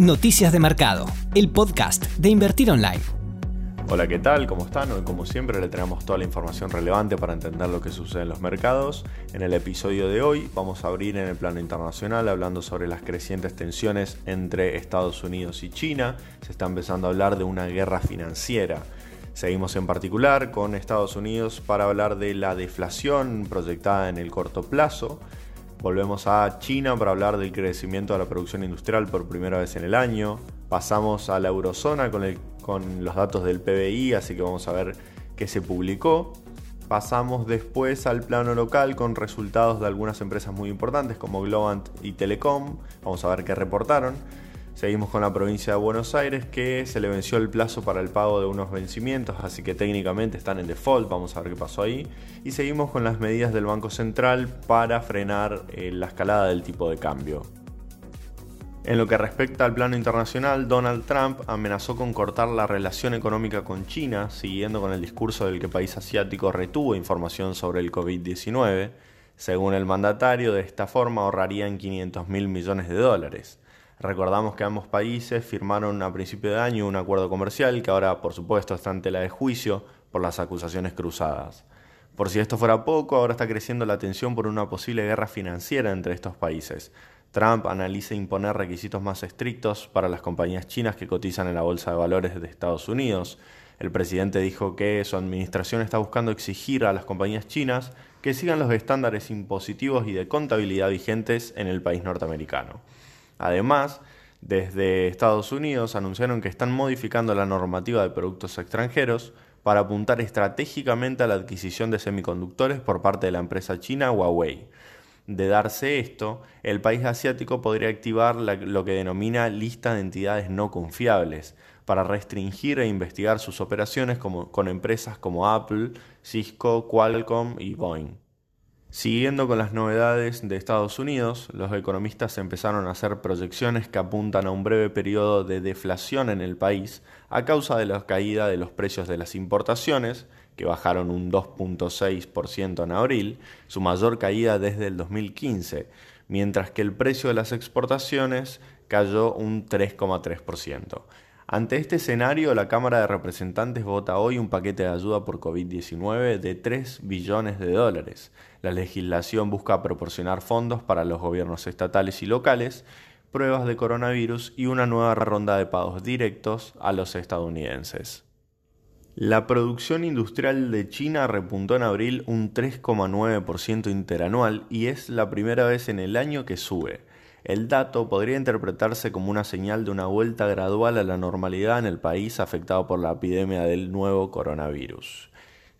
Noticias de Mercado, el podcast de Invertir Online. Hola, ¿qué tal? ¿Cómo están? Hoy, como siempre, le tenemos toda la información relevante para entender lo que sucede en los mercados. En el episodio de hoy vamos a abrir en el plano internacional hablando sobre las crecientes tensiones entre Estados Unidos y China. Se está empezando a hablar de una guerra financiera. Seguimos en particular con Estados Unidos para hablar de la deflación proyectada en el corto plazo Volvemos a China para hablar del crecimiento de la producción industrial por primera vez en el año. Pasamos a la eurozona con, los datos del PBI, así que vamos a ver qué se publicó. Pasamos después al plano local con resultados de algunas empresas muy importantes como Globant y Telecom. Vamos a ver qué reportaron. Seguimos con la provincia de Buenos Aires que se le venció el plazo para el pago de unos vencimientos, así que técnicamente están en default, vamos a ver qué pasó ahí. Y seguimos con las medidas del Banco Central para frenar eh, la escalada del tipo de cambio. En lo que respecta al plano internacional, Donald Trump amenazó con cortar la relación económica con China, siguiendo con el discurso del que el país asiático retuvo información sobre el COVID-19. Según el mandatario, de esta forma ahorrarían 500 mil millones de dólares. Recordamos que ambos países firmaron a principio de año un acuerdo comercial que ahora, por supuesto, está en tela de juicio por las acusaciones cruzadas. Por si esto fuera poco, ahora está creciendo la tensión por una posible guerra financiera entre estos países. Trump analiza imponer requisitos más estrictos para las compañías chinas que cotizan en la Bolsa de Valores de Estados Unidos. El presidente dijo que su administración está buscando exigir a las compañías chinas que sigan los estándares impositivos y de contabilidad vigentes en el país norteamericano. Además, desde Estados Unidos anunciaron que están modificando la normativa de productos extranjeros para apuntar estratégicamente a la adquisición de semiconductores por parte de la empresa china Huawei. De darse esto, el país asiático podría activar lo que denomina lista de entidades no confiables para restringir e investigar sus operaciones con empresas como Apple, Cisco, Qualcomm y Boeing. Siguiendo con las novedades de Estados Unidos, los economistas empezaron a hacer proyecciones que apuntan a un breve periodo de deflación en el país a causa de la caída de los precios de las importaciones, que bajaron un 2.6% en abril, su mayor caída desde el 2015, mientras que el precio de las exportaciones cayó un 3,3%. Ante este escenario, la Cámara de Representantes vota hoy un paquete de ayuda por COVID-19 de 3 billones de dólares. La legislación busca proporcionar fondos para los gobiernos estatales y locales, pruebas de coronavirus y una nueva ronda de pagos directos a los estadounidenses. La producción industrial de China repuntó en abril un 3,9% interanual y es la primera vez en el año que sube. El dato podría interpretarse como una señal de una vuelta gradual a la normalidad en el país afectado por la epidemia del nuevo coronavirus.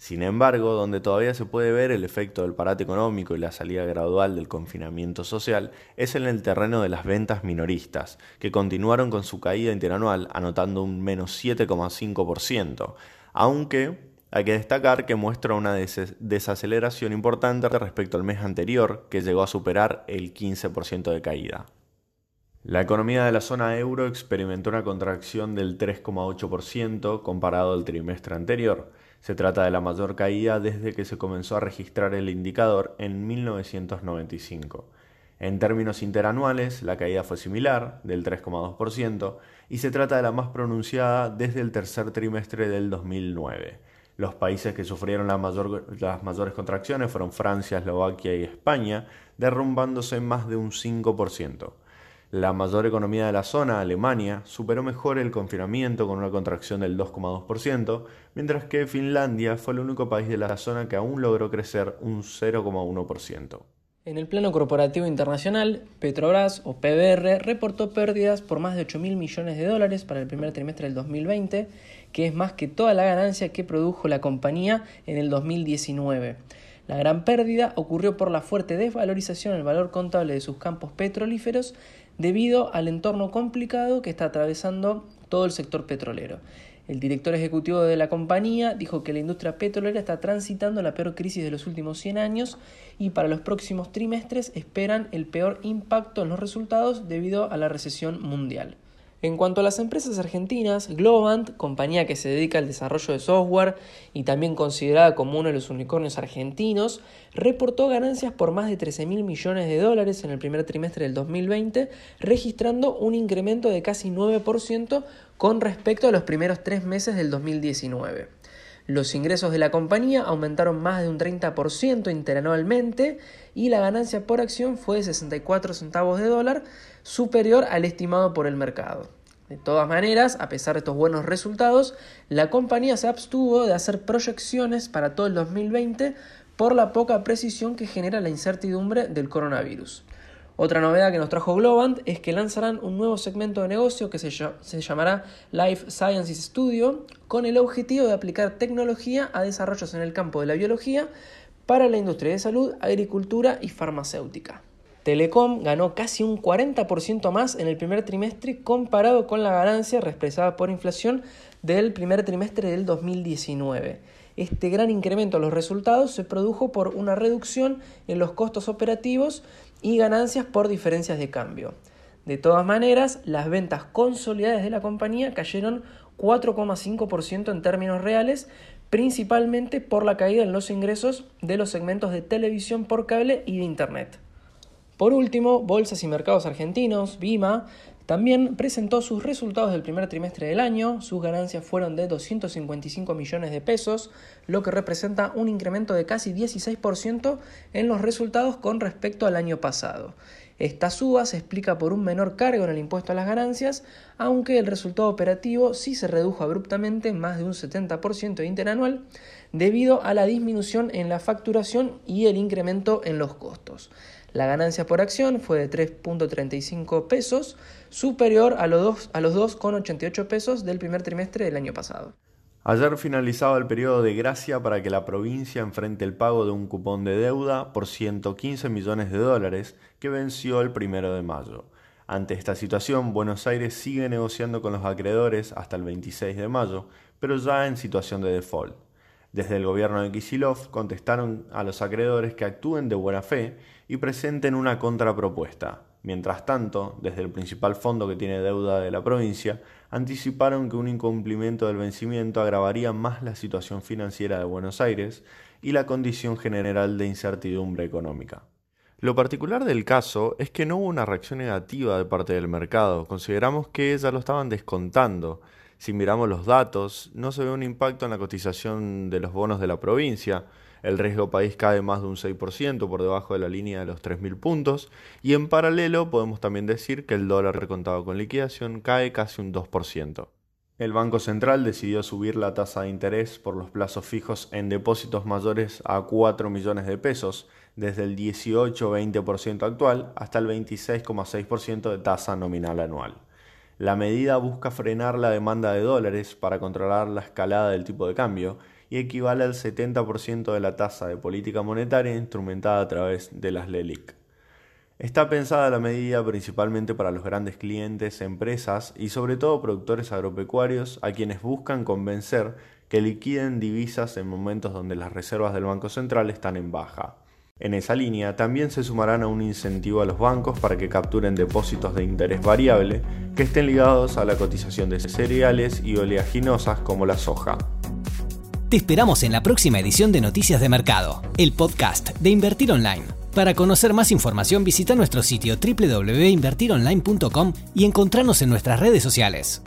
Sin embargo, donde todavía se puede ver el efecto del parate económico y la salida gradual del confinamiento social es en el terreno de las ventas minoristas, que continuaron con su caída interanual anotando un menos 7,5%, aunque hay que destacar que muestra una desaceleración importante respecto al mes anterior, que llegó a superar el 15% de caída. La economía de la zona euro experimentó una contracción del 3,8% comparado al trimestre anterior. Se trata de la mayor caída desde que se comenzó a registrar el indicador en 1995. En términos interanuales, la caída fue similar, del 3,2%, y se trata de la más pronunciada desde el tercer trimestre del 2009. Los países que sufrieron las mayores contracciones fueron Francia, Eslovaquia y España, derrumbándose más de un 5%. La mayor economía de la zona, Alemania, superó mejor el confinamiento con una contracción del 2,2%, mientras que Finlandia fue el único país de la zona que aún logró crecer un 0,1%. En el plano corporativo internacional, Petrobras o PBR reportó pérdidas por más de 8 mil millones de dólares para el primer trimestre del 2020, que es más que toda la ganancia que produjo la compañía en el 2019. La gran pérdida ocurrió por la fuerte desvalorización del valor contable de sus campos petrolíferos debido al entorno complicado que está atravesando todo el sector petrolero. El director ejecutivo de la compañía dijo que la industria petrolera está transitando la peor crisis de los últimos 100 años y para los próximos trimestres esperan el peor impacto en los resultados debido a la recesión mundial. En cuanto a las empresas argentinas, Globant, compañía que se dedica al desarrollo de software y también considerada como uno de los unicornios argentinos, reportó ganancias por más de 13 mil millones de dólares en el primer trimestre del 2020, registrando un incremento de casi 9% con respecto a los primeros tres meses del 2019. Los ingresos de la compañía aumentaron más de un 30% interanualmente y la ganancia por acción fue de 64 centavos de dólar, superior al estimado por el mercado. De todas maneras, a pesar de estos buenos resultados, la compañía se abstuvo de hacer proyecciones para todo el 2020 por la poca precisión que genera la incertidumbre del coronavirus. Otra novedad que nos trajo Globant es que lanzarán un nuevo segmento de negocio que se, llamará Life Sciences Studio con el objetivo de aplicar tecnología a desarrollos en el campo de la biología para la industria de salud, agricultura y farmacéutica. Telecom ganó casi un 40% más en el primer trimestre comparado con la ganancia expresada por inflación del primer trimestre del 2019. Este gran incremento en los resultados se produjo por una reducción en los costos operativos y ganancias por diferencias de cambio. De todas maneras, las ventas consolidadas de la compañía cayeron 4,5% en términos reales, principalmente por la caída en los ingresos de los segmentos de televisión por cable y de Internet. Por último, Bolsas y Mercados Argentinos, BIMA, también presentó sus resultados del primer trimestre del año. Sus ganancias fueron de 255 millones de pesos, lo que representa un incremento de casi 16% en los resultados con respecto al año pasado. Esta suba se explica por un menor cargo en el impuesto a las ganancias, aunque el resultado operativo sí se redujo abruptamente más de un 70% interanual debido a la disminución en la facturación y el incremento en los costos. La ganancia por acción fue de 3.35 pesos, superior a los, a los 2,88 pesos del primer trimestre del año pasado. Ayer finalizaba el periodo de gracia para que la provincia enfrente el pago de un cupón de deuda por 115 millones de dólares que venció el primero de mayo. Ante esta situación, Buenos Aires sigue negociando con los acreedores hasta el 26 de mayo, pero ya en situación de default. Desde el gobierno de Kisilov contestaron a los acreedores que actúen de buena fe y presenten una contrapropuesta. Mientras tanto, desde el principal fondo que tiene deuda de la provincia, anticiparon que un incumplimiento del vencimiento agravaría más la situación financiera de Buenos Aires y la condición general de incertidumbre económica. Lo particular del caso es que no hubo una reacción negativa de parte del mercado, consideramos que ya lo estaban descontando, si miramos los datos, no se ve un impacto en la cotización de los bonos de la provincia. El riesgo país cae más de un 6% por debajo de la línea de los 3.000 puntos. Y en paralelo podemos también decir que el dólar recontado con liquidación cae casi un 2%. El Banco Central decidió subir la tasa de interés por los plazos fijos en depósitos mayores a 4 millones de pesos, desde el 18-20% actual hasta el 26,6% de tasa nominal anual. La medida busca frenar la demanda de dólares para controlar la escalada del tipo de cambio y equivale al 70% de la tasa de política monetaria instrumentada a través de las LELIC. Está pensada la medida principalmente para los grandes clientes, empresas y sobre todo productores agropecuarios a quienes buscan convencer que liquiden divisas en momentos donde las reservas del Banco Central están en baja. En esa línea también se sumarán a un incentivo a los bancos para que capturen depósitos de interés variable que estén ligados a la cotización de cereales y oleaginosas como la soja. Te esperamos en la próxima edición de Noticias de Mercado, el podcast de Invertir Online. Para conocer más información visita nuestro sitio www.invertironline.com y encontrarnos en nuestras redes sociales.